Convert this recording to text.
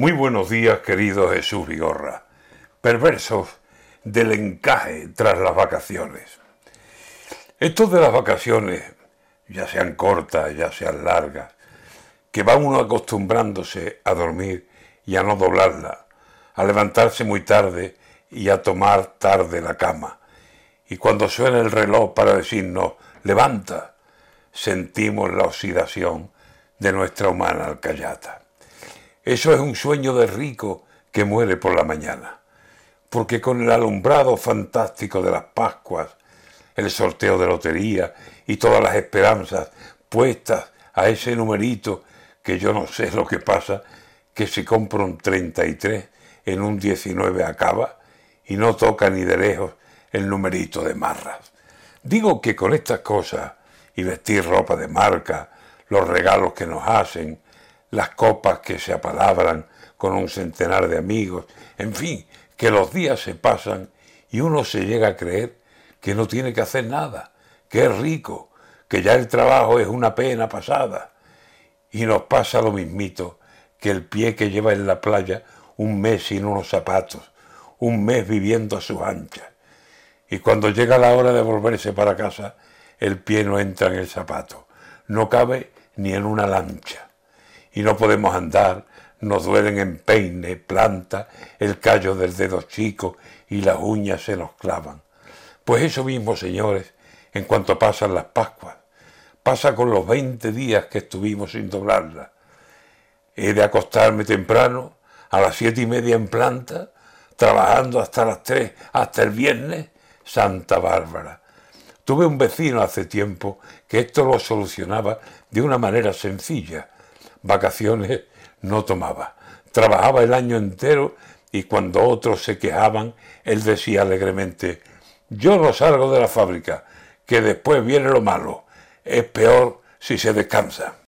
Muy buenos días, querido Jesús Vigorra, perversos del encaje tras las vacaciones. Esto de las vacaciones, ya sean cortas, ya sean largas, que va uno acostumbrándose a dormir y a no doblarla, a levantarse muy tarde y a tomar tarde la cama. Y cuando suena el reloj para decirnos, levanta, sentimos la oxidación de nuestra humana alcayata. Eso es un sueño de rico que muere por la mañana, porque con el alumbrado fantástico de las Pascuas, el sorteo de lotería y todas las esperanzas puestas a ese numerito que yo no sé lo que pasa, que si compra un 33 en un 19 acaba y no toca ni de lejos el numerito de marras. Digo que con estas cosas y vestir ropa de marca, los regalos que nos hacen, las copas que se apalabran con un centenar de amigos, en fin, que los días se pasan y uno se llega a creer que no tiene que hacer nada, que es rico, que ya el trabajo es una pena pasada. Y nos pasa lo mismito que el pie que lleva en la playa un mes sin unos zapatos, un mes viviendo a sus anchas. Y cuando llega la hora de volverse para casa, el pie no entra en el zapato, no cabe ni en una lancha y no podemos andar, nos duelen en peine, planta, el callo del dedo chico y las uñas se nos clavan. Pues eso mismo, señores, en cuanto pasan las Pascuas, pasa con los veinte días que estuvimos sin doblarla. He de acostarme temprano, a las siete y media en planta, trabajando hasta las tres, hasta el viernes, Santa Bárbara. Tuve un vecino hace tiempo que esto lo solucionaba de una manera sencilla vacaciones no tomaba. Trabajaba el año entero y cuando otros se quejaban, él decía alegremente, yo no salgo de la fábrica, que después viene lo malo. Es peor si se descansa.